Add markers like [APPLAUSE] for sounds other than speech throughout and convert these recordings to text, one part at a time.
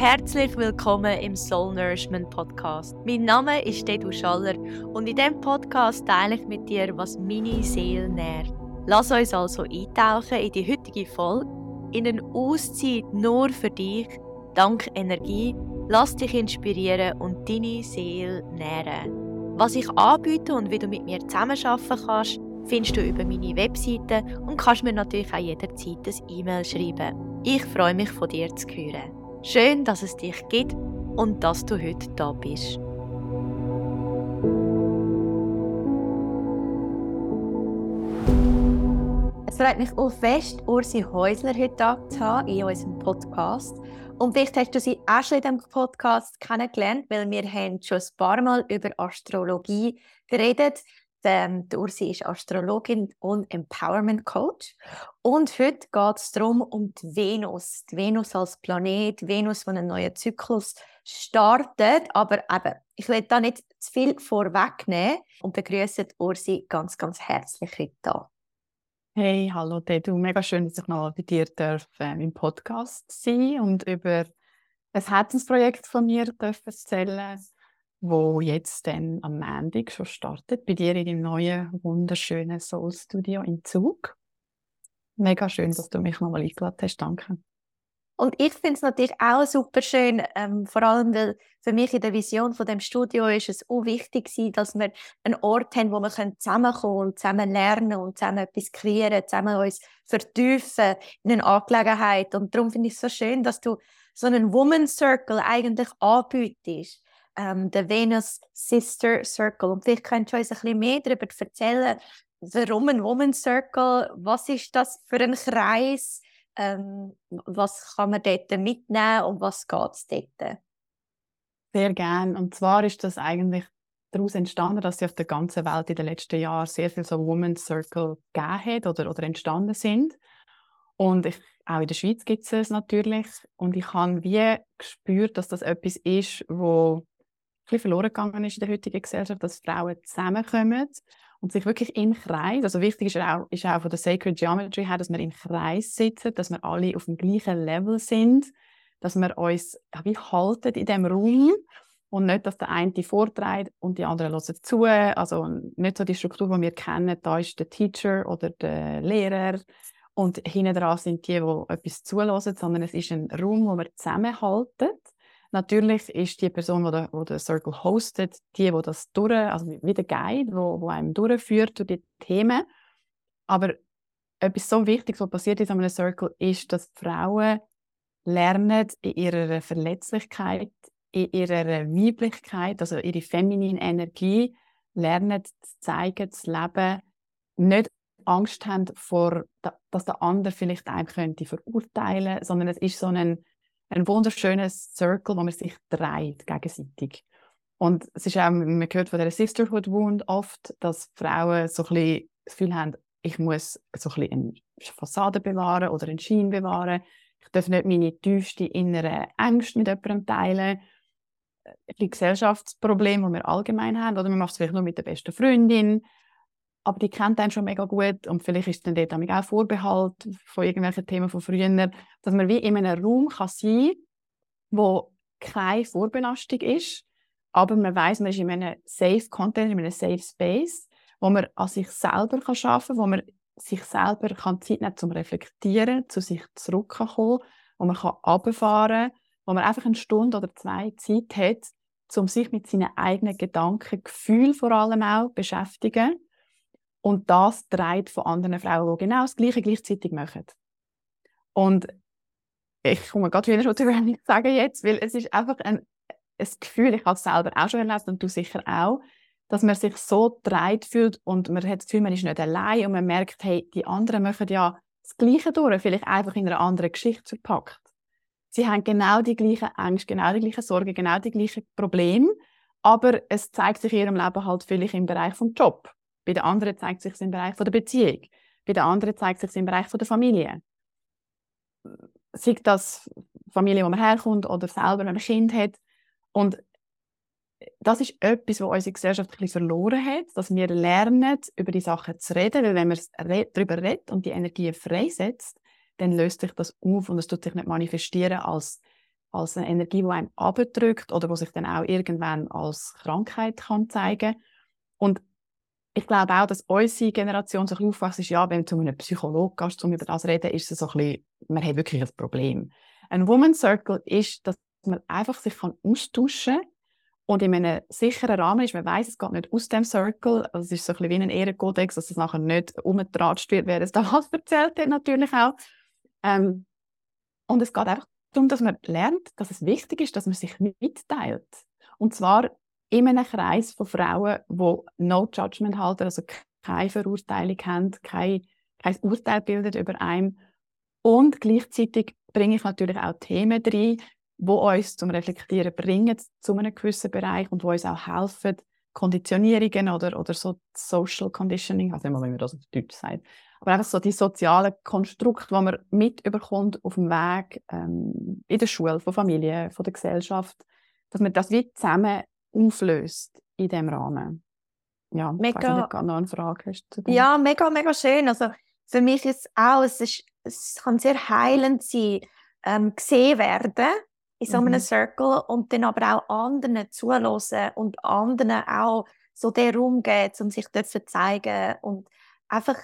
Herzlich willkommen im Soul Nourishment Podcast. Mein Name ist Dedu Schaller und in diesem Podcast teile ich mit dir, was meine Seele nährt. Lass uns also eintauchen in die heutige Folge, in eine Auszeit nur für dich, dank Energie. Lass dich inspirieren und deine Seele nähren. Was ich anbiete und wie du mit mir zusammenarbeiten kannst, findest du über meine Webseite und kannst mir natürlich auch jederzeit ein E-Mail schreiben. Ich freue mich von dir zu hören. Schön, dass es dich gibt und dass du heute da bist. Es freut mich auch fest, Ursi Häusler heute da zu haben in unserem Podcast. Und vielleicht hast du sie auch schon in diesem Podcast kennengelernt, weil wir haben schon ein paar Mal über Astrologie geredet ähm, die Ursi ist Astrologin und Empowerment Coach. Und heute geht es darum, um die Venus. Die Venus als Planet, Venus, die einen neuen Zyklus startet. Aber eben, ich will da nicht zu viel vorwegnehmen und begrüße Ursi ganz, ganz herzlich heute da. Hey, hallo Dedu. Mega schön, dass ich noch bei dir darf, äh, im Podcast sein und über ein Herzensprojekt von mir erzählen wo jetzt dann am Montag schon startet, bei dir in deinem neuen, wunderschönen Soul Studio in Zug. Mega schön, dass du mich nochmal eingeladen hast. Danke. Und ich finde es natürlich auch super schön, ähm, vor allem weil für mich in der Vision von dem Studio ist es auch wichtig gewesen, dass wir einen Ort haben, wo wir zusammenkommen und zusammen lernen und zusammen etwas kreieren, zusammen uns vertiefen in eine Angelegenheit. Und darum finde ich es so schön, dass du so einen Woman Circle eigentlich anbietest ähm, der Venus Sister Circle. Und vielleicht könnt ihr uns ein bisschen mehr darüber erzählen, warum ein Woman Circle, was ist das für ein Kreis, ähm, was kann man dort mitnehmen und was geht es dort? Sehr gern. Und zwar ist das eigentlich daraus entstanden, dass sie auf der ganzen Welt in den letzten Jahren sehr viel so Woman Circle gegeben hat oder, oder entstanden sind. Und ich, auch in der Schweiz gibt es natürlich. Und ich habe wie gespürt, dass das etwas ist, wo bisschen verloren gegangen ist in der heutigen Gesellschaft, dass Frauen zusammenkommen und sich wirklich im Kreis, also wichtig ist auch, ist auch von der Sacred Geometry her, dass wir im Kreis sitzen, dass wir alle auf dem gleichen Level sind, dass wir uns wie halten in dem Raum und nicht, dass der eine die vorträgt und die anderen hören zu. Also nicht so die Struktur, die wir kennen, da ist der Teacher oder der Lehrer und hinten dran sind die, die etwas zulassen, sondern es ist ein Raum, wo wir zusammenhalten Natürlich ist die Person, die den, Circle hostet, die, die das durch, also wie der Guide, wo, wo einem durchführt durch die Themen. Aber etwas so Wichtiges, was passiert in einem Circle, ist, dass Frauen lernen, in ihrer Verletzlichkeit, in ihrer Weiblichkeit, also ihre feminine Energie, lernen zu zeigen, zu leben, nicht Angst haben vor, dass der andere vielleicht einem könnte verurteilen, sondern es ist so ein ein wunderschönes Circle, wo man sich dreht gegenseitig. Und es ist auch, man hört von der Sisterhood Wound oft, dass Frauen so ein das Gefühl haben, ich muss so ein eine Fassade bewahren oder einen Schein bewahren. Ich darf nicht meine tiefsten inneren Ängste mit jemandem teilen. Ein Gesellschaftsproblem, das wir allgemein haben. Oder man macht es vielleicht nur mit der besten Freundin aber die kennt einen schon mega gut und vielleicht ist dann dort auch Vorbehalt von irgendwelchen Themen von früher, dass man wie in einem Raum kann sein wo keine Vorbelastung ist, aber man weiß, man ist in einem safe Content, in einem safe Space, wo man an sich selber kann arbeiten kann, wo man sich selber kann Zeit nehmen zum Reflektieren, zu sich zurückkommen, wo man kann runterfahren kann, wo man einfach eine Stunde oder zwei Zeit hat, um sich mit seinen eigenen Gedanken, Gefühlen vor allem auch beschäftigen und das trägt von anderen Frauen, die genau das Gleiche gleichzeitig machen. Und ich komme gerade wieder schon nicht sagen jetzt, weil es ist einfach ein, ein Gefühl, ich habe es selber auch schon erlebt und du sicher auch, dass man sich so dreit fühlt und man hat das Gefühl, man ist nicht allein und man merkt, hey, die anderen machen ja das Gleiche durch, vielleicht einfach in einer anderen Geschichte verpackt. Sie haben genau die gleichen Ängste, genau die gleichen Sorgen, genau die gleichen Probleme, aber es zeigt sich in ihrem Leben halt vielleicht im Bereich vom Job bei der anderen zeigt sich im Bereich der Beziehung. Bei der anderen zeigt sich im Bereich der Familie. Sei das Familie, wo man herkommt oder selber ein Kind hat. Und das ist etwas, was unsere Gesellschaft ein bisschen verloren hat, dass wir lernen, über die Sachen zu reden, weil wenn man darüber redet und die Energie freisetzt, dann löst sich das auf und es tut sich nicht manifestieren als als eine Energie, die einem abdrückt oder wo sich dann auch irgendwann als Krankheit kann zeigen Und ich glaube auch, dass unsere Generation so ein bisschen aufwächst, ist, ja, wenn du zu einem Psychologen gehst, um über das zu reden, ist es so ein bisschen, man hat wirklich ein Problem. Ein Woman Circle ist, dass man einfach sich kann austauschen kann und in einem sicheren Rahmen ist, man weiß, es geht nicht aus dem Circle, also es ist so ein bisschen wie ein Ehrenkodex, dass es nachher nicht umgetratscht wird, wer es da was erzählt hat, natürlich auch. Ähm, und es geht einfach darum, dass man lernt, dass es wichtig ist, dass man sich mitteilt. Und zwar in einem Kreis von Frauen, die no Judgment halten, also keine Verurteilung haben, kein, kein Urteil bildet über einen. Und gleichzeitig bringe ich natürlich auch Themen rein, die uns zum Reflektieren bringen zu einem gewissen Bereich und die uns auch helfen, Konditionierungen oder, oder so Social Conditioning, also immer, wenn man das auf Deutsch sagt, aber einfach so die sozialen Konstrukte, die man mitbekommt auf dem Weg ähm, in der Schule, von Familie, von der Gesellschaft, dass man das wie zusammen auflöst in dem Rahmen. Ja, mega, ich weiß noch eine Frage hast dem. Ja, mega, mega schön. Also für mich ist es auch, es, ist, es kann sehr heilend sein, ähm, gesehen werden in so einem mhm. Circle und dann aber auch anderen zulassen und anderen auch so den Raum geben, um sich zu zeigen und einfach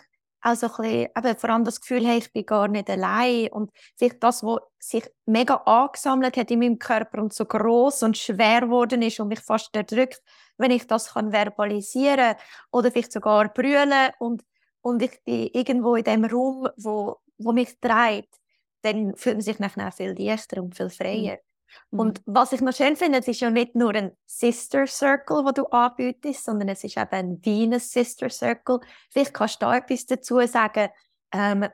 also ein bisschen, eben, vor allem das Gefühl, hey, ich bin gar nicht allein und vielleicht das, was sich mega angesammelt hat in meinem Körper und so groß und schwer geworden ist und mich fast erdrückt, wenn ich das kann verbalisieren oder vielleicht sogar brüllen und, und ich bin irgendwo in dem Raum, wo, wo mich treibt, dann fühlt man sich nachher viel leichter und viel freier. Mhm. Und was ich noch schön finde, es ist ja nicht nur ein Sister Circle, wo du anbietest, sondern es ist eben ein Venus Sister Circle. Vielleicht kannst du da etwas dazu sagen. Ähm,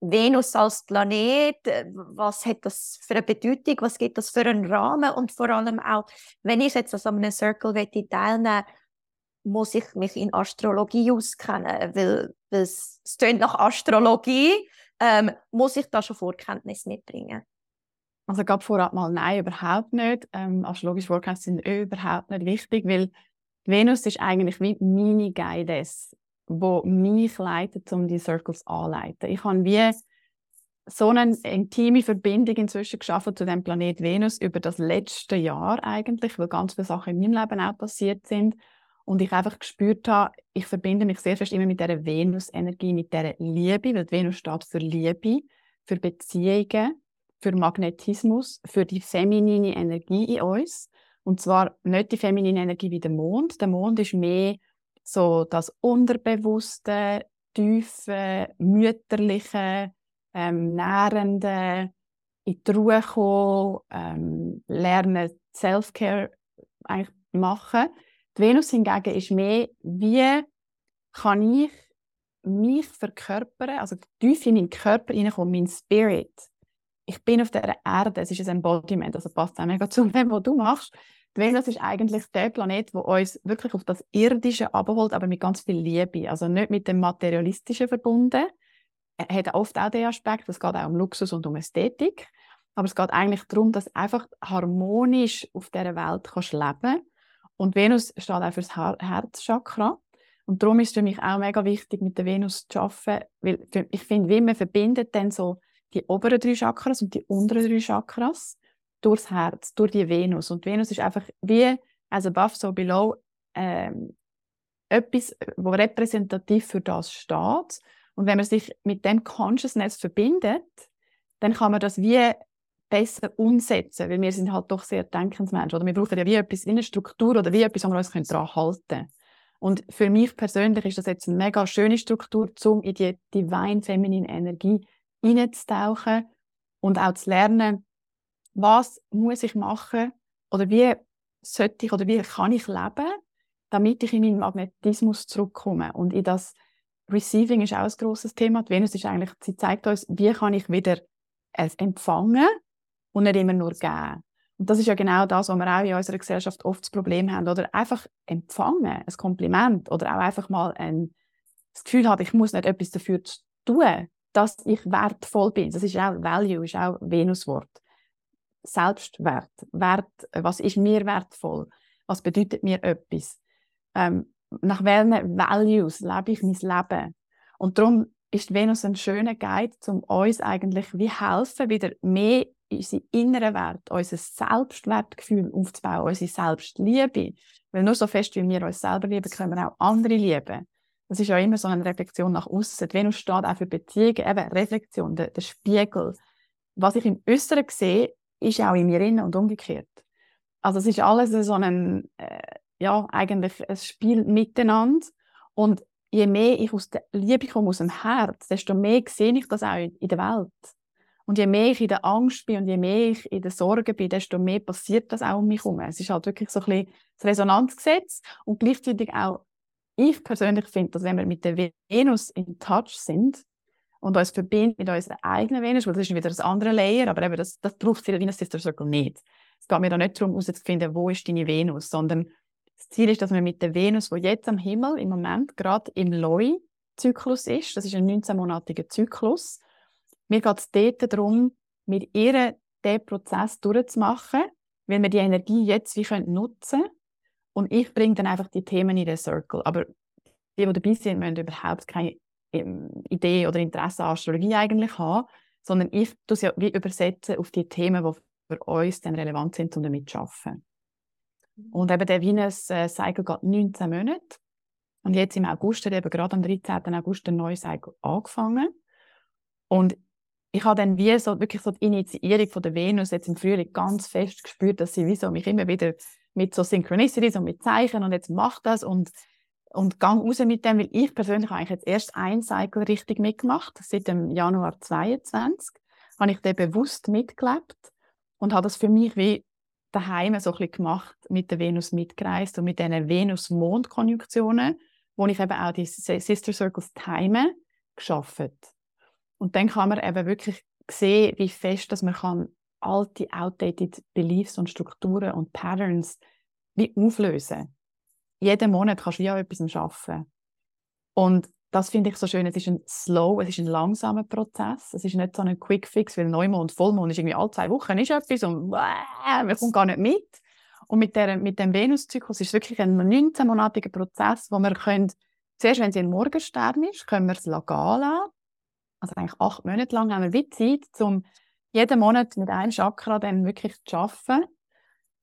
Venus als Planet, äh, was hat das für eine Bedeutung, was gibt das für einen Rahmen und vor allem auch, wenn ich jetzt an einem Circle teilnehmen muss ich mich in Astrologie auskennen, weil, weil es, es klingt nach Astrologie, ähm, muss ich da schon Vorkenntnis mitbringen. Also gab vorab mal nein, überhaupt nicht. Ähm, astrologische Vorkenntnisse sind überhaupt nicht wichtig, weil die Venus ist eigentlich wie meine Guidance, wo mich leitet, um die Circles anzuleiten. Ich habe wie so eine intime Verbindung inzwischen geschaffen zu dem Planet Venus über das letzte Jahr eigentlich, weil ganz viele Sachen in meinem Leben auch passiert sind und ich einfach gespürt habe, ich verbinde mich sehr fest immer mit der Venus-Energie, mit der Liebe, weil die Venus steht für Liebe, für Beziehungen für Magnetismus, für die feminine Energie in uns. Und zwar nicht die feminine Energie wie der Mond. Der Mond ist mehr so das unterbewusste, tiefe, mütterliche, ähm, nährende, in die Ruhe kommen, ähm, lernen, Self-Care eigentlich machen. Die Venus hingegen ist mehr, wie kann ich mich verkörpern, also tief in meinen Körper hineinkommen, mein Spirit ich bin auf der Erde, es ist ein Embodiment, also passt auch mega zu dem, was du machst. Die Venus ist eigentlich der Planet, der uns wirklich auf das Irdische abholt, aber mit ganz viel Liebe, also nicht mit dem Materialistischen verbunden. Er hat oft auch den Aspekt, es geht auch um Luxus und um Ästhetik, aber es geht eigentlich darum, dass du einfach harmonisch auf dieser Welt kannst leben Und Venus steht auch für das Herzchakra. Und darum ist es für mich auch mega wichtig, mit der Venus zu arbeiten, weil ich finde, wie man verbindet dann so die oberen drei Chakras und die unteren drei Chakras durchs Herz, durch die Venus. Und Venus ist einfach wie as above, so below, ähm, etwas, wo repräsentativ für das steht. Und wenn man sich mit dem Consciousness verbindet, dann kann man das wie besser umsetzen, weil wir sind halt doch sehr Denkensmenschen. Oder wir brauchen ja wie etwas, wie eine Struktur oder wie etwas, wo wir uns daran halten können. Und für mich persönlich ist das jetzt eine mega schöne Struktur, um in die Divine Feminine Energie hineinzutauchen und auch zu lernen, was muss ich machen oder wie sollte ich oder wie kann ich leben, damit ich in meinen Magnetismus zurückkomme. Und in das Receiving ist auch ein grosses Thema. Die Venus ist eigentlich, sie zeigt uns, wie kann ich wieder es empfangen und nicht immer nur geben. Und das ist ja genau das, was wir auch in unserer Gesellschaft oft das Problem haben. Oder einfach empfangen, ein Kompliment oder auch einfach mal ein, das Gefühl haben, ich muss nicht etwas dafür tun, dass ich wertvoll bin. Das ist auch Value, ist auch Venuswort. Selbstwert, Wert, was ist mir wertvoll? Was bedeutet mir etwas? Ähm, nach welchen Values lebe ich mein Leben? Und darum ist Venus ein schöner Guide, um uns eigentlich wie helfen, wieder mehr unsere inneren Werte, unser Selbstwertgefühl aufzubauen, unsere Selbstliebe. Weil nur so fest, wie wir uns selber lieben, können wir auch andere lieben. Das ist ja immer so eine Reflexion nach außen. Venus steht auch für Beziehungen, eben Reflexion, der, der Spiegel. Was ich im Äußeren sehe, ist auch in mir innen und umgekehrt. Also es ist alles so ein, äh, ja, eigentlich ein Spiel miteinander. Und je mehr ich aus der Liebe komme, aus dem Herz, desto mehr sehe ich das auch in der Welt. Und je mehr ich in der Angst bin und je mehr ich in der Sorge bin, desto mehr passiert das auch um mich herum. Es ist halt wirklich so ein bisschen das Resonanzgesetz und gleichzeitig auch, ich persönlich finde, dass wenn wir mit der Venus in Touch sind und uns verbinden mit unserer eigenen Venus, weil das ist wieder das andere Layer, aber eben das, das braucht es wie ein Sister Circle nicht. Es geht mir da nicht darum, herauszufinden, wo ist deine Venus, sondern das Ziel ist, dass wir mit der Venus, die jetzt am Himmel im Moment gerade im Loi-Zyklus ist, das ist ein 19-monatiger Zyklus, mir geht es dort darum, mit ihr diesen Prozess durchzumachen, weil wir die Energie jetzt wie nutzen können. Und ich bringe dann einfach die Themen in den Circle. Aber die, die dabei sind, müssen überhaupt keine ähm, Idee oder Interesse an Astrologie eigentlich haben, sondern ich tue sie wie übersetzen auf die Themen, die für uns dann relevant sind, um damit zu arbeiten. Und eben der Venus-Cycle geht 19 Monate. Und jetzt im August hat eben gerade am 13. August der neue Cycle angefangen. Und ich habe dann wie so wirklich so die Initiierung von der Venus jetzt im Frühling ganz fest gespürt, dass sie wie so mich immer wieder mit so Synchronicities und mit Zeichen und jetzt macht das und und gang raus mit dem, weil ich persönlich eigentlich jetzt erst ein Cycle richtig mitgemacht, seit dem Januar 22 habe ich den bewusst mitgelebt und habe das für mich wie daheim so ein bisschen gemacht, mit der Venus mitgereist und mit diesen Venus-Mond-Konjunktionen, wo ich eben auch die Sister Circles Time geschaffen Und dann kann man eben wirklich sehen, wie fest dass man kann alte, outdated Beliefs und Strukturen und Patterns wie auflösen. Jeden Monat kannst du wie an etwas arbeiten. Und das finde ich so schön. Es ist ein slow, es ist ein langsamer Prozess. Es ist nicht so ein Quick Fix, weil Neumond, Vollmond ist irgendwie alle zwei Wochen ist etwas und äh, man kommt gar nicht mit. Und mit, der, mit dem Venuszyklus ist es wirklich ein 19-monatiger Prozess, wo wir können, zuerst, wenn sie ein Morgenstern ist, können wir es gehen lassen. Also eigentlich acht Monate lang haben wir wie Zeit, um jeden Monat mit einem Chakra dann wirklich zu arbeiten.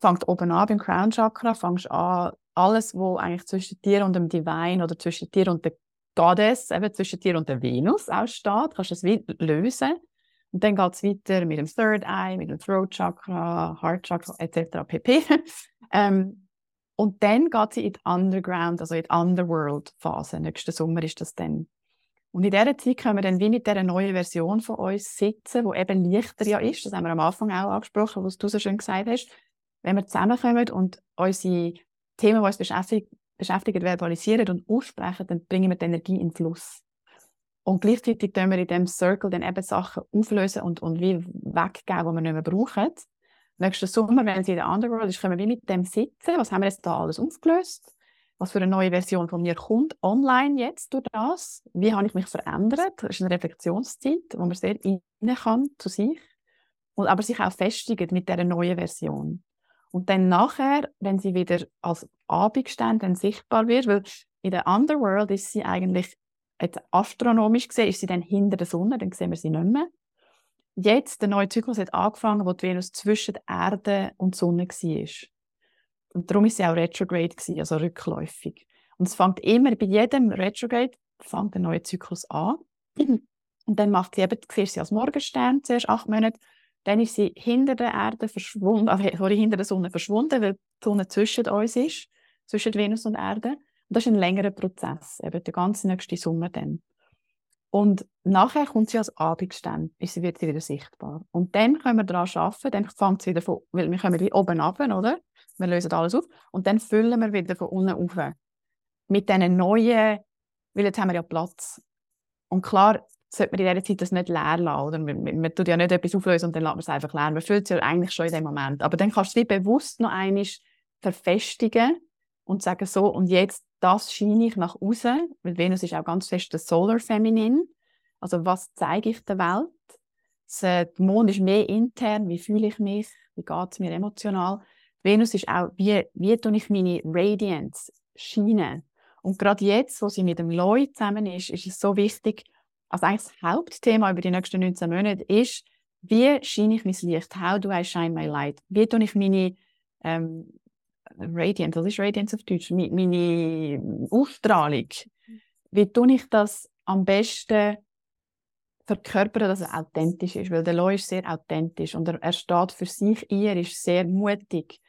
Fangt oben an beim Crown Chakra, fangst an, alles, was eigentlich zwischen dir und dem Divine oder zwischen dir und der Goddess eben zwischen dir und der Venus aussteht, kannst du es lösen. Und dann geht es weiter mit dem Third Eye, mit dem Throat Chakra, Heart Chakra etc. pp. [LAUGHS] ähm, und dann geht sie in die Underground, also in die Underworld-Phase. Nächsten Sommer ist das dann. Und in dieser Zeit können wir dann wie mit dieser neuen Version von uns sitzen, die eben leichter ja ist. Das haben wir am Anfang auch angesprochen, was du so schön gesagt hast. Wenn wir zusammenkommen und unsere Themen, die uns beschäftigen, verbalisieren und aussprechen, dann bringen wir die Energie in den Fluss. Und gleichzeitig können wir in diesem Circle dann eben Sachen auflösen und, und wie weggeben, die wir nicht mehr brauchen. Nächsten Sommer, wenn sie in der Underworld ist, können wir wie mit dem sitzen. Was haben wir jetzt da alles aufgelöst? Was für eine neue Version von mir kommt online jetzt durch das? Wie habe ich mich verändert? Das ist eine Reflexionszeit, wo man sehr rein kann zu sich. Und aber sich auch festigen mit dieser neuen Version. Und dann nachher, wenn sie wieder als Abendstern sichtbar wird, weil in der Underworld ist sie eigentlich, jetzt astronomisch gesehen, ist sie dann hinter der Sonne, dann sehen wir sie nicht mehr. Jetzt, der neue Zyklus hat angefangen, wo die Venus zwischen der Erde und der Sonne war. Und darum ist sie auch retrograde, gewesen, also rückläufig. Und es fängt immer, bei jedem Retrograde fängt der neue Zyklus an. Und dann macht sie eben, siehst sie als Morgenstern zuerst acht Monate, dann ist sie hinter der Erde verschwunden, also [LAUGHS] hinter der Sonne verschwunden, weil die Sonne zwischen uns ist, zwischen Venus und Erde. Und das ist ein längerer Prozess, eben der ganze nächste Sommer dann. Und nachher kommt sie als Abendstern, ist sie wird wieder sichtbar. Und dann können wir daran arbeiten, dann fängt sie wieder von, weil wir kommen wie oben runter, oder? Wir lösen alles auf. Und dann füllen wir wieder von unten auf. Mit diesen neuen, weil jetzt haben wir ja Platz. Und klar, sollte man in dieser Zeit das nicht leer lassen. Oder? Man, man, man tut ja nicht etwas auflösen und dann lässt man es einfach leer. Man fühlt es ja eigentlich schon in dem Moment. Aber dann kannst du es bewusst noch einmal verfestigen und sagen so, und jetzt das scheine ich nach außen, weil Venus ist auch ganz fest das Solar Feminine. Also was zeige ich der Welt? Äh, der Mond ist mehr intern, wie fühle ich mich, wie geht es mir emotional. Venus ist auch, wie, wie tue ich meine Radiance scheinen. Und gerade jetzt, wo sie mit dem Lloyd zusammen ist, ist es so wichtig, also eigentlich das Hauptthema über die nächsten 19 Monate ist, wie scheine ich mein Licht? How do I shine my light? Wie tue ich meine ähm, Radiant, was ist Radiance auf Deutsch? Meine, meine Ausstrahlung. Wie tue ich das am besten verkörpern, dass er authentisch ist? Weil der Loi ist sehr authentisch und er, er steht für sich ein, er ist sehr mutig.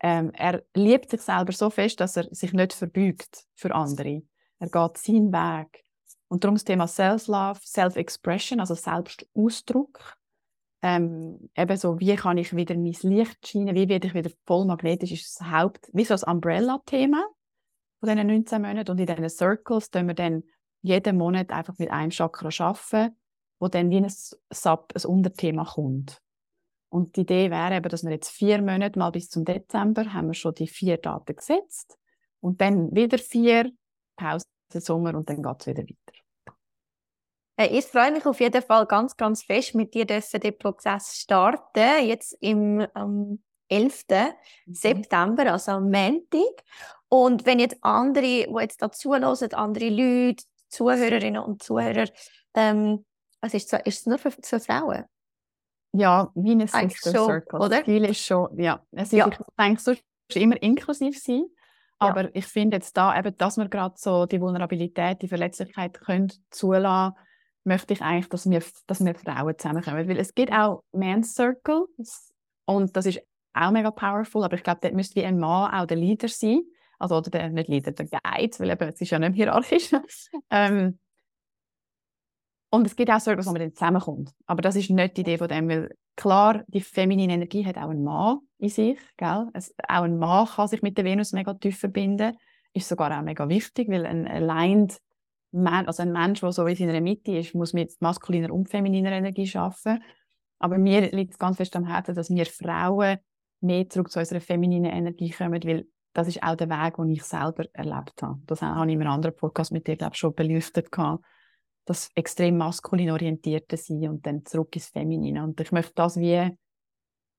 Ähm, er liebt sich selber so fest, dass er sich nicht verbeugt für andere. Er geht seinen Weg. Und darum das Thema Self-Love, Self-Expression, also Selbstausdruck. Ähm, eben so, wie kann ich wieder mein Licht scheinen, wie werde ich wieder voll magnetisch, ist das Haupt, wie so das Umbrella-Thema von diesen 19 Monaten. Und in diesen Circles tun wir dann jeden Monat einfach mit einem Chakra arbeiten, wo dann wie ein Sub, ein Unterthema kommt. Und die Idee wäre eben, dass wir jetzt vier Monate mal bis zum Dezember haben wir schon die vier Daten gesetzt und dann wieder vier Pause Sommer und dann geht es wieder weiter. Äh, ich freue mich auf jeden Fall ganz, ganz fest, mit dir dürfen den Prozess starten. Jetzt im ähm, 11. Mhm. September, also am Montag. Und wenn jetzt andere, die jetzt dazu hören, andere Leute, Zuhörerinnen und Zuhörer, ähm, was ist, ist es nur für, für Frauen? Ja, ein Sister Circle. Oder? Viel ist schon, ja. Es ist, ja. Ich denke, ist immer inklusiv sein. Aber ja. ich finde jetzt da eben, dass wir gerade so die Vulnerabilität, die Verletzlichkeit können zulassen, möchte ich eigentlich, dass wir, dass wir Frauen zusammenkommen. Weil es gibt auch Men's Circles und das ist auch mega powerful, aber ich glaube, dort müsste wie ein Mann auch der Leader sein. Also, oder der, nicht Leader, der Guide, weil eben, es ist ja nicht hierarchisch. [LAUGHS] ähm, und es gibt auch Circles, wo man dann zusammenkommt. Aber das ist nicht die Idee von dem, weil klar, die feminine Energie hat auch einen Mann in sich. Gell? Es, auch ein Mann kann sich mit der Venus mega tief verbinden. Ist sogar auch mega wichtig, weil ein aligned also ein Mensch, der so in seiner Mitte ist, muss mit maskuliner und femininer Energie arbeiten. Aber mir liegt es ganz fest am Herzen, dass wir Frauen mehr zurück zu unserer femininen Energie kommen, weil das ist auch der Weg, den ich selber erlebt habe. Das habe ich in einem anderen Podcast mit dir, glaube ich, schon beleuchtet. Gehabt das extrem maskulin orientierte sein und dann zurück ins Feminine. Und ich möchte das wie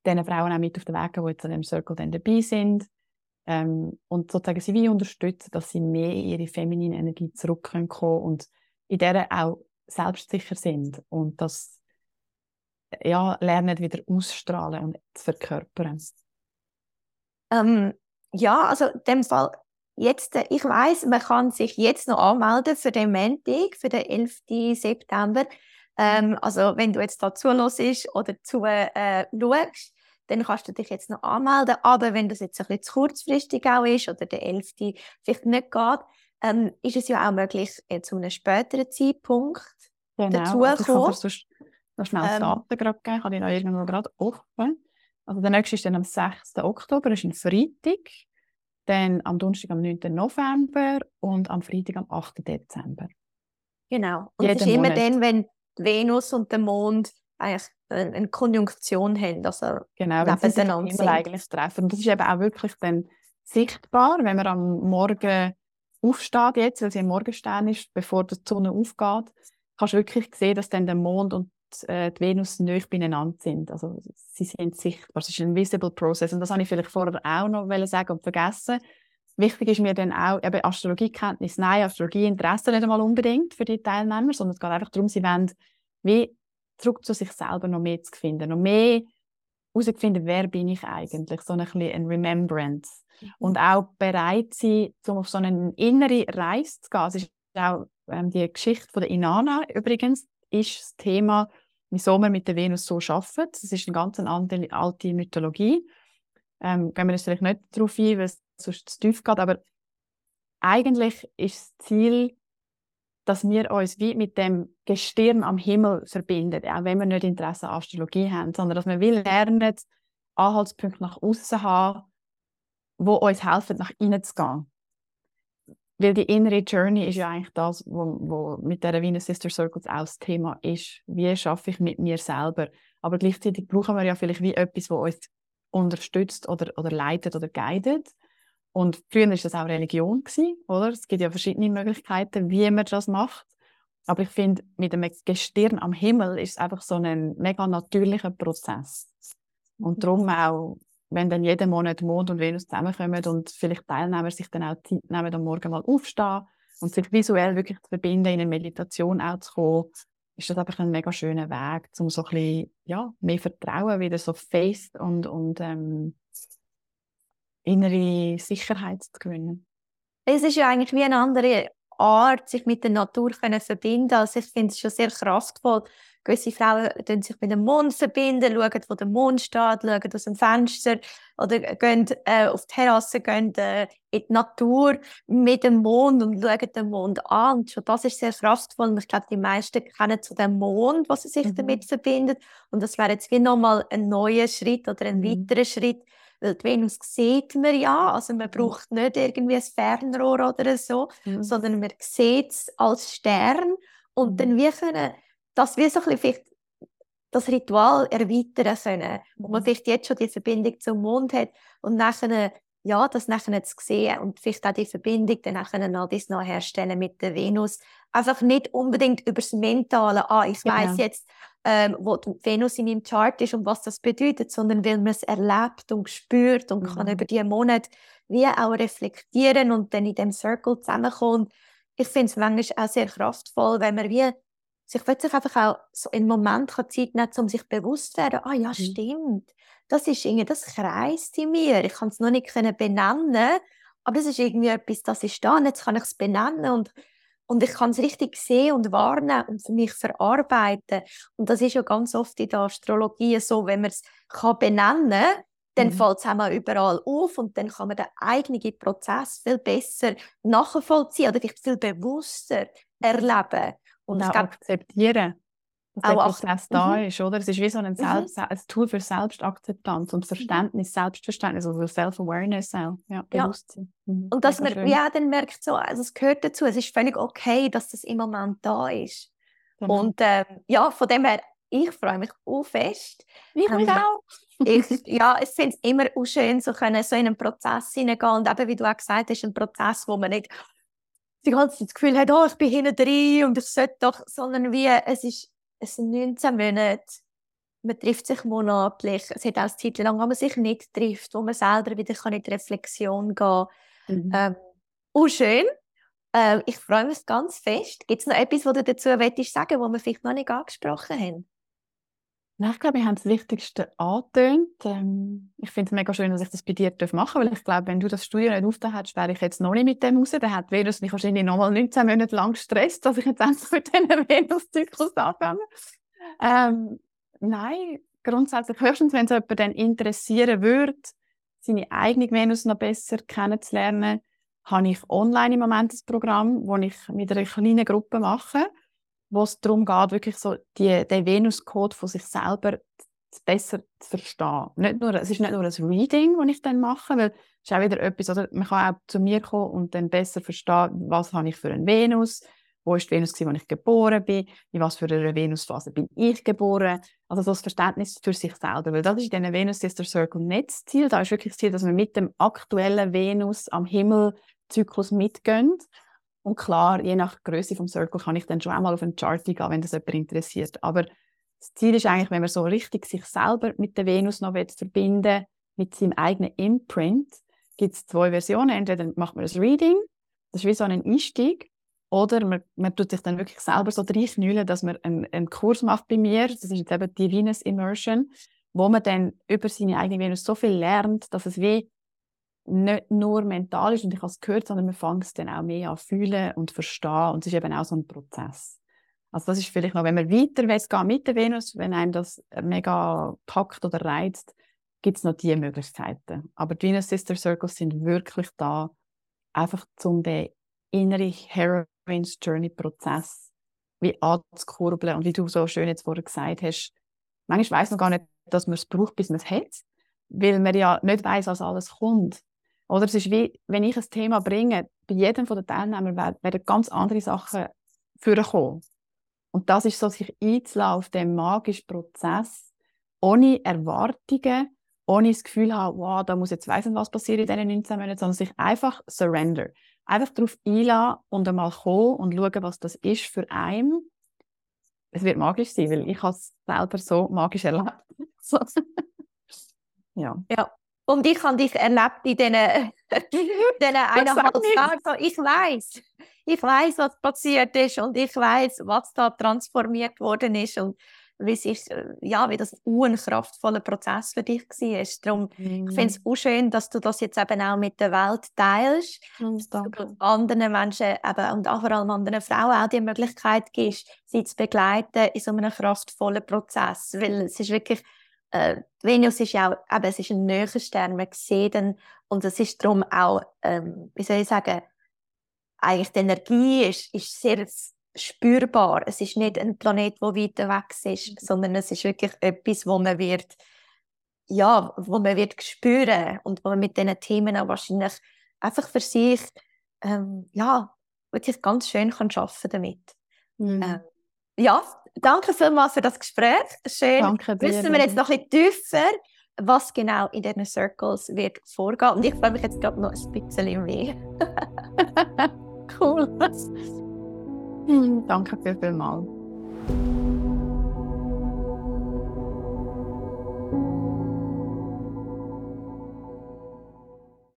diesen Frauen auch mit auf den Weg geben, die jetzt an dem Circle dann dabei sind. Ähm, und sozusagen sie wie unterstützen, dass sie mehr in ihre feminine Energie zurückkommen können und in der auch selbstsicher sind und das ja, lernen wieder ausstrahlen und zu verkörpern. Ähm, ja, also in dem Fall Jetzt, äh, ich weiß, man kann sich jetzt noch anmelden für den Montag, für den 11. September. Ähm, also wenn du jetzt da zuhörst oder zu äh, schaust, dann kannst du dich jetzt noch anmelden. Aber wenn das jetzt ein bisschen zu kurzfristig auch ist oder der 11. vielleicht nicht geht, ähm, ist es ja auch möglich, äh, zu einem späteren Zeitpunkt genau. dazu also kommen. Ich kann noch schnell das ähm, Daten gerade geben. Ich habe die noch irgendwo gerade offen. Also der nächste ist dann am 6. Oktober, das ist ein Freitag dann am Donnerstag am 9. November und am Freitag am 8. Dezember. Genau. Und es ist immer dann, wenn Venus und der Mond eigentlich eine Konjunktion haben, also genau, wenn sie sich eigentlich treffen. Und das ist eben auch wirklich dann sichtbar, wenn man am Morgen aufsteht jetzt, weil sie im Morgenstern ist, bevor die Sonne aufgeht, kannst du wirklich sehen, dass dann der Mond und äh, die Venus nicht beieinander sind. Also sie sind sichtbar. Es ist ein visible process. Und das habe ich vielleicht vorher auch noch sagen und vergessen. Wichtig ist mir dann auch eben Astrologiekenntnis. Nein, Astrologieinteresse nicht einmal unbedingt für die Teilnehmer, sondern es geht einfach darum, sie wollen wie zurück zu sich selber noch mehr zu finden, noch mehr herauszufinden, wer bin ich eigentlich, so ein bisschen ein Remembrance. Mhm. Und auch bereit sein, um auf so eine innere Reise zu gehen. Es ist auch ähm, die Geschichte von der Inanna übrigens, ist das Thema, wieso wir mit der Venus so arbeiten. Das ist eine ganz alte Mythologie. Ähm, gehen wir jetzt vielleicht nicht darauf ein, weil es sonst zu tief geht, aber eigentlich ist das Ziel, dass wir uns wie mit dem Gestirn am Himmel verbinden, auch wenn wir nicht Interesse an Astrologie haben, sondern dass wir will lernen, Anhaltspunkte nach außen haben, wo uns helfen, nach innen zu gehen. Weil die innere Journey ist ja eigentlich das, wo, wo mit der Wiener Sister Circles auch das Thema ist. Wie schaffe ich mit mir selber? Aber gleichzeitig brauchen wir ja vielleicht wie etwas, wo uns unterstützt oder, oder leitet oder guidet. Und früher war das auch Religion, gewesen, oder? Es gibt ja verschiedene Möglichkeiten, wie man das macht. Aber ich finde, mit dem Gestirn am Himmel ist es einfach so ein mega natürlicher Prozess. Und darum auch wenn dann jeden Monat Mond und Venus zusammenkommen und vielleicht Teilnehmer sich dann auch Zeit nehmen, am Morgen mal aufstehen und sich visuell wirklich zu verbinden, in eine Meditation auch zu kommen ist das einfach ein mega schöner Weg, um so ein bisschen, ja, mehr Vertrauen wieder so Faith und, und ähm, innere Sicherheit zu gewinnen. Es ist ja eigentlich wie eine andere Art, sich mit der Natur zu verbinden. Also ich finde es schon sehr kraftvoll. Gewisse Frauen verbinden sich mit dem Mond, verbinden, schauen, wo der Mond steht, schauen aus dem Fenster oder gehen äh, auf die Terrasse, gehen äh, in die Natur mit dem Mond und schauen den Mond an. Und schon das ist sehr kraftvoll. Und ich glaube, die meisten kennen zu dem Mond, was sie sich mhm. damit verbindet. Und das wäre jetzt wie nochmal ein neuer Schritt oder ein mhm. weiterer Schritt, weil die Venus sieht man ja, also man mhm. braucht nicht irgendwie ein Fernrohr oder so, mhm. sondern man sieht es als Stern und mhm. dann wie können, das wie so ein bisschen das Ritual erweitern können, wo man mhm. vielleicht jetzt schon die Verbindung zum Mond hat und nachher ja, das nachher zu sehen und vielleicht auch die Verbindung dann nachher noch, das noch herstellen mit der Venus. Einfach nicht unbedingt über das Mentale, ah, ich genau. weiß jetzt, ähm, wo die Venus in meinem Chart ist und was das bedeutet, sondern weil man es erlebt und spürt und mhm. kann über die Monate wie auch reflektieren und dann in dem Circle zusammenkommt. Ich finde es manchmal auch sehr kraftvoll, wenn man wie sich plötzlich einfach auch so einen Moment Zeit nehmen um sich bewusst zu werden, ah ja, mhm. stimmt, das ist irgendwie, das kreist in mir. Ich kann es noch nicht benennen, aber es ist irgendwie etwas, das ist da und jetzt kann ich es benennen und und ich kann es richtig sehen und wahrnehmen und für mich verarbeiten. Und das ist ja ganz oft in der Astrologie so, wenn man es benennen kann, dann mhm. fällt es einmal überall auf und dann kann man den eigenen Prozess viel besser nachvollziehen oder vielleicht viel bewusster erleben. Und, und auch akzeptieren der Prozess da mhm. ist, oder? Es ist wie so ein, mhm. Selbst, ein Tool für Selbstakzeptanz und Verständnis, Selbstverständnis, also Self-Awareness auch, ja, Bewusstsein. Ja. Mhm. Und dass man ja dann merkt, so, also es gehört dazu, es ist völlig okay, dass das im Moment da ist. Genau. Und ähm, ja, von dem her, ich freue mich auch fest. Ich mich ähm, auch. ich, [LAUGHS] ja, ich finde es immer auch schön, so, können, so in einen Prozess hineingehen und eben, wie du auch gesagt hast, ein Prozess, wo man nicht die ganze Zeit das Gefühl hat, oh, ich bin hinten drin und ich sollte doch, sondern wie, es ist es sind 19 Monate. Man trifft sich monatlich. Es hat auch eine Zeit lang, wo man sich nicht trifft, wo man selber wieder in die Reflexion gehen kann. Mhm. Ähm, auch schön. Äh, ich freue mich ganz fest. Gibt es noch etwas, was du dazu sagen was wir vielleicht noch nicht angesprochen haben? Ich glaube, wir haben das Wichtigste angetönt. Ähm, ich finde es mega schön, dass ich das bei dir machen darf, weil ich glaube, wenn du das Studio nicht aufgetan hättest, wäre ich jetzt noch nicht mit dem raus. Dann hat Venus mich wahrscheinlich noch mal 19 Monate lang gestresst, dass ich jetzt endlich mit diesem Venus-Zyklus anfange. Ähm, nein, grundsätzlich höchstens, wenn es jemand dann interessieren würde, seine eigene Venus noch besser kennenzulernen, habe ich online im Moment ein Programm, das ich mit einer kleinen Gruppe mache wo es darum geht, wirklich so die, den Venus-Code von sich selber besser zu verstehen. Nicht nur, es ist nicht nur ein Reading, das ich dann mache, weil es ist auch wieder etwas, oder man kann auch zu mir kommen und dann besser verstehen, was habe ich für eine Venus, wo ist die Venus, wo ich geboren bin, in was für einer Venusphase bin ich geboren. Also das Verständnis für sich selber, weil das ist in Venus Sister Circle nicht das Ziel. Da ist wirklich das Ziel, dass man mit dem aktuellen Venus am Himmelzyklus mitgehen und klar, je nach Größe vom Circle kann ich dann schon einmal auf einen Chart gehen, wenn das jemand interessiert. Aber das Ziel ist eigentlich, wenn man so richtig sich selber mit der Venus noch verbinden mit seinem eigenen Imprint, gibt es zwei Versionen. Entweder macht man ein Reading, das ist wie so ein Einstieg, oder man, man tut sich dann wirklich selber so reinknüllen, dass man einen, einen Kurs macht bei mir, das ist jetzt eben die Venus Immersion, wo man dann über seine eigene Venus so viel lernt, dass es wie nicht nur mental ist und ich habe es gehört, sondern man fängt es dann auch mehr an fühlen und verstehen und es ist eben auch so ein Prozess. Also das ist vielleicht noch, wenn man weiter will, mit der Venus, wenn einem das mega packt oder reizt, gibt es noch diese Möglichkeiten. Aber die Venus Sister Circles sind wirklich da, einfach um den inneren Heroines Journey Prozess wie anzukurbeln und wie du so schön jetzt vorher gesagt hast, manchmal weiß man gar nicht, dass man es braucht, bis man es hat, weil man ja nicht weiß, was alles kommt. Oder es ist wie, wenn ich ein Thema bringe, bei jedem von den Teilnehmern werden ganz andere Sachen vorkommen. Und das ist so, sich einzulassen auf den magischen Prozess, ohne Erwartungen, ohne das Gefühl haben, wow, da muss jetzt weiss was passieren in diesen 19 Monaten, sondern sich einfach surrender. Einfach darauf einlassen und einmal kommen und schauen, was das ist für einen. Es wird magisch sein, weil ich es selber so magisch erlebt. [LAUGHS] ja. ja. Und ich habe dich erlebt in diesen, [LAUGHS] diesen eineinhalb Tagen. So, ich weiß, ich weiß, was passiert ist und ich weiß, was da transformiert worden ist und wie sich, äh, ja, wie das ein kraftvoller Prozess für dich war. Darum, mhm. ich finde es auch schön, dass du das jetzt eben auch mit der Welt teilst. Mhm, danke. anderen Menschen eben, und auch vor allem anderen Frauen auch die Möglichkeit gibst, sie zu begleiten in so einem kraftvollen Prozess. Weil es ist wirklich, äh, Venus ist ja auch, eben, es ist ein näher Stern, man sieht ihn, und es ist darum auch, ähm, wie soll ich sagen, eigentlich die Energie ist, ist sehr spürbar. Es ist nicht ein Planet, der weiter weg ist, mhm. sondern es ist wirklich etwas, wo man wird, ja, wo man wird spüren und wo man mit diesen Themen auch wahrscheinlich einfach für sich, ähm, ja, wirklich ganz schön kann arbeiten damit. Mhm. Ähm, ja, danke vielmals für das Gespräch. Schön. Danke. Wissen wir jetzt noch ein bisschen tiefer, was genau in diesen Circles wird vorgehen. Und ich freue mich jetzt gerade noch ein bisschen mehr. [LAUGHS] cool. Danke viel, viel mal.